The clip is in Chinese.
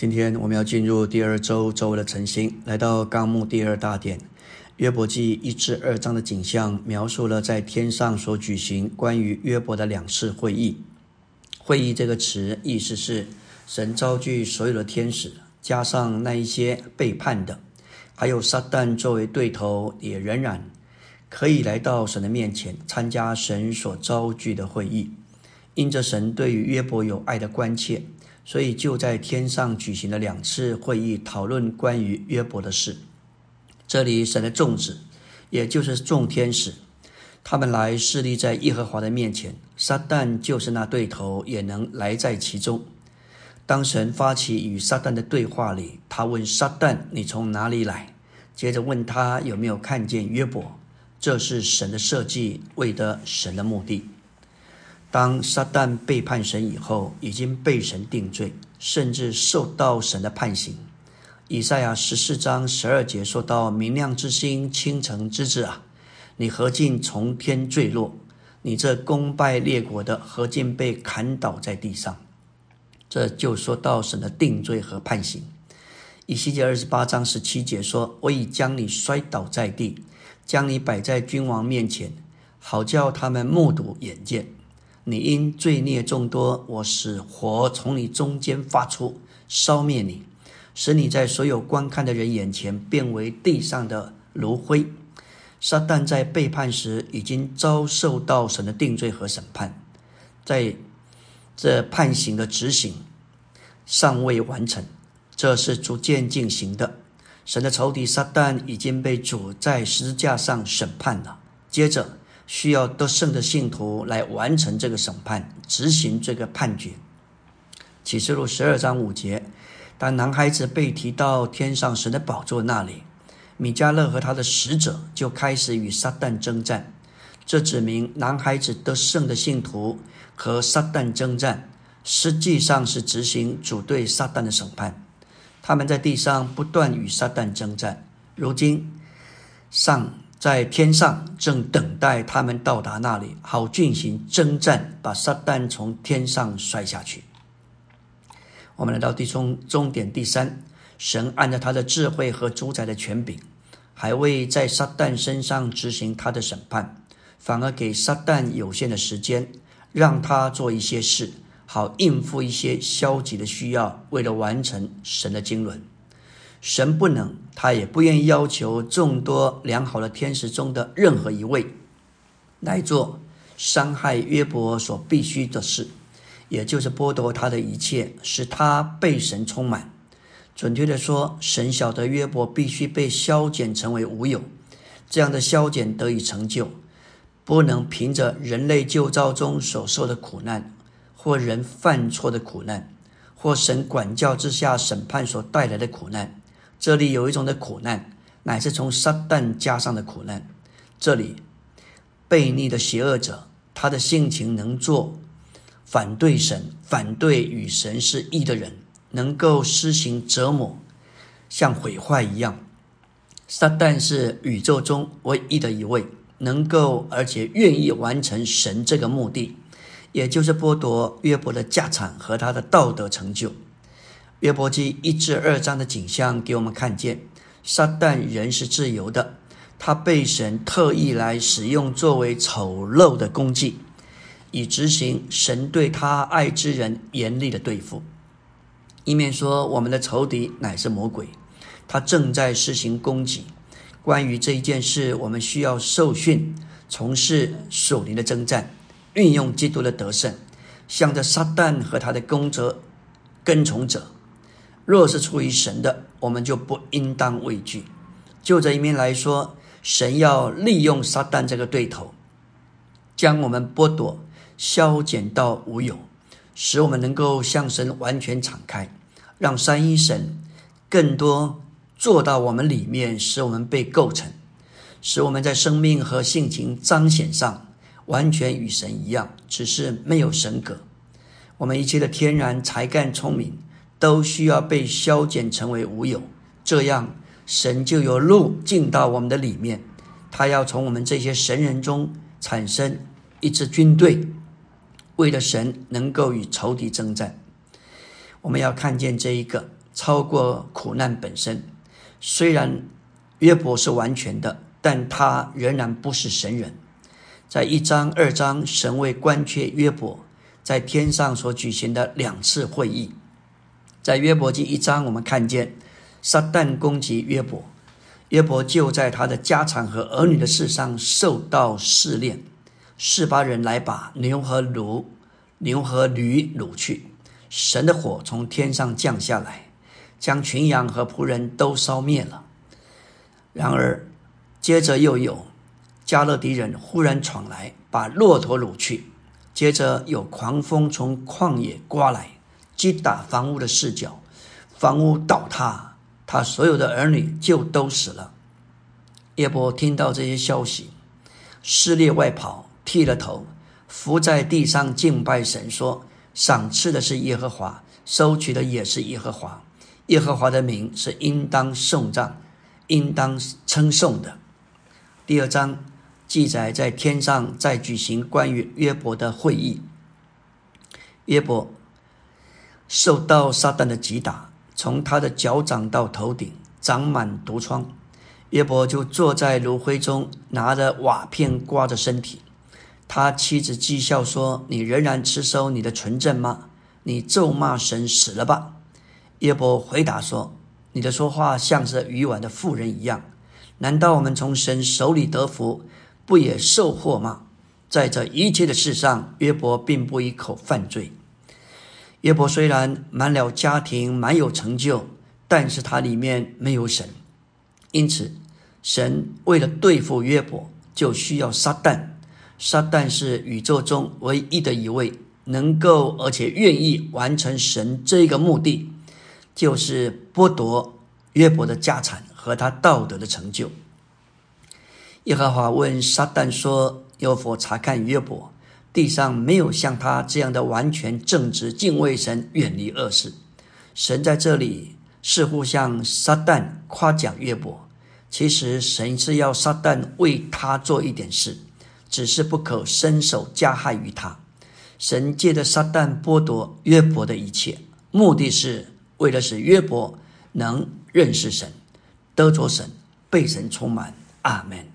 今天我们要进入第二周周围的晨星，来到纲目第二大点约伯记一至二章的景象，描述了在天上所举行关于约伯的两次会议。会议这个词意思是神召聚所有的天使，加上那一些背叛的，还有撒旦作为对头，也仍然可以来到神的面前参加神所召聚的会议。因着神对于约伯有爱的关切。所以就在天上举行了两次会议，讨论关于约伯的事。这里神的众子，也就是众天使，他们来侍立在耶和华的面前。撒旦就是那对头，也能来在其中。当神发起与撒旦的对话里，他问撒旦：“你从哪里来？”接着问他有没有看见约伯。这是神的设计，为的神的目的。当撒旦背叛神以后，已经被神定罪，甚至受到神的判刑。以赛亚十四章十二节说到：“明亮之星，倾城之子啊，你何竟从天坠落？你这功败列国的，何竟被砍倒在地上？”这就说到神的定罪和判刑。以西结二十八章十七节说：“我已将你摔倒在地，将你摆在君王面前，好叫他们目睹眼见。”你因罪孽众多，我使火从你中间发出，烧灭你，使你在所有观看的人眼前变为地上的炉灰。撒旦在背叛时已经遭受到神的定罪和审判，在这判刑的执行尚未完成，这是逐渐进行的。神的仇敌撒旦已经被主在十字架上审判了，接着。需要得胜的信徒来完成这个审判，执行这个判决。启示录十二章五节，当男孩子被提到天上神的宝座那里，米迦勒和他的使者就开始与撒旦征战。这指明男孩子得胜的信徒和撒旦征战，实际上是执行主对撒旦的审判。他们在地上不断与撒旦征战，如今上。在天上正等待他们到达那里，好进行征战，把撒旦从天上摔下去。我们来到第终终点第三，神按照他的智慧和主宰的权柄，还未在撒旦身上执行他的审判，反而给撒旦有限的时间，让他做一些事，好应付一些消极的需要，为了完成神的经纶。神不能，他也不愿意要求众多良好的天使中的任何一位来做伤害约伯所必须的事，也就是剥夺他的一切，使他被神充满。准确的说，神晓得约伯必须被削减成为无有，这样的削减得以成就，不能凭着人类旧造中所受的苦难，或人犯错的苦难，或神管教之下审判所带来的苦难。这里有一种的苦难，乃是从撒旦加上的苦难。这里悖逆的邪恶者，他的性情能做反对神、反对与神是一的人，能够施行折磨，像毁坏一样。撒旦是宇宙中唯一的一位，能够而且愿意完成神这个目的，也就是剥夺约伯的家产和他的道德成就。约伯记一至二章的景象给我们看见，撒旦人是自由的，他被神特意来使用作为丑陋的工具，以执行神对他爱之人严厉的对付。一面说我们的仇敌乃是魔鬼，他正在施行攻击。关于这一件事，我们需要受训，从事属灵的征战，运用基督的得胜，向着撒旦和他的攻者跟从者。若是出于神的，我们就不应当畏惧。就这一面来说，神要利用撒旦这个对头，将我们剥夺、消减到无有，使我们能够向神完全敞开，让三一神更多做到我们里面，使我们被构成，使我们在生命和性情彰显上完全与神一样，只是没有神格。我们一切的天然才干、聪明。都需要被消减成为无有，这样神就有路进到我们的里面。他要从我们这些神人中产生一支军队，为了神能够与仇敌征战。我们要看见这一个超过苦难本身。虽然约伯是完全的，但他仍然不是神人。在一章、二章，神为关切约伯在天上所举行的两次会议。在约伯记一章，我们看见撒旦攻击约伯，约伯就在他的家产和儿女的事上受到试炼。四巴人来把牛和驴、牛和驴掳去，神的火从天上降下来，将群羊和仆人都烧灭了。然而，接着又有加勒底人忽然闯来，把骆驼掳去；接着有狂风从旷野刮来，击打房屋的四角，房屋倒塌，他所有的儿女就都死了。耶伯听到这些消息，撕裂外袍。剃了头，伏在地上敬拜神，说：“赏赐的是耶和华，收取的也是耶和华。耶和华的名是应当颂赞，应当称颂的。”第二章记载，在天上在举行关于约伯的会议。约伯受到撒旦的击打，从他的脚掌到头顶长满毒疮。约伯就坐在炉灰中，拿着瓦片刮着身体。他妻子讥笑说：“你仍然持守你的纯正吗？你咒骂神死了吧？”耶伯回答说：“你的说话像是愚顽的妇人一样。难道我们从神手里得福，不也受祸吗？”在这一切的事上，约伯并不一口犯罪。约伯虽然满了家庭，蛮有成就，但是他里面没有神，因此神为了对付约伯，就需要撒旦。撒旦是宇宙中唯一的一位能够而且愿意完成神这个目的，就是剥夺约伯的家产和他道德的成就。耶和华问撒旦说：“有否查看约伯？地上没有像他这样的完全正直、敬畏神、远离恶事。”神在这里似乎向撒旦夸奖约伯，其实神是要撒旦为他做一点事。只是不可伸手加害于他。神借着撒旦剥夺约伯的一切，目的是为了使约伯能认识神，得着神，被神充满。阿门。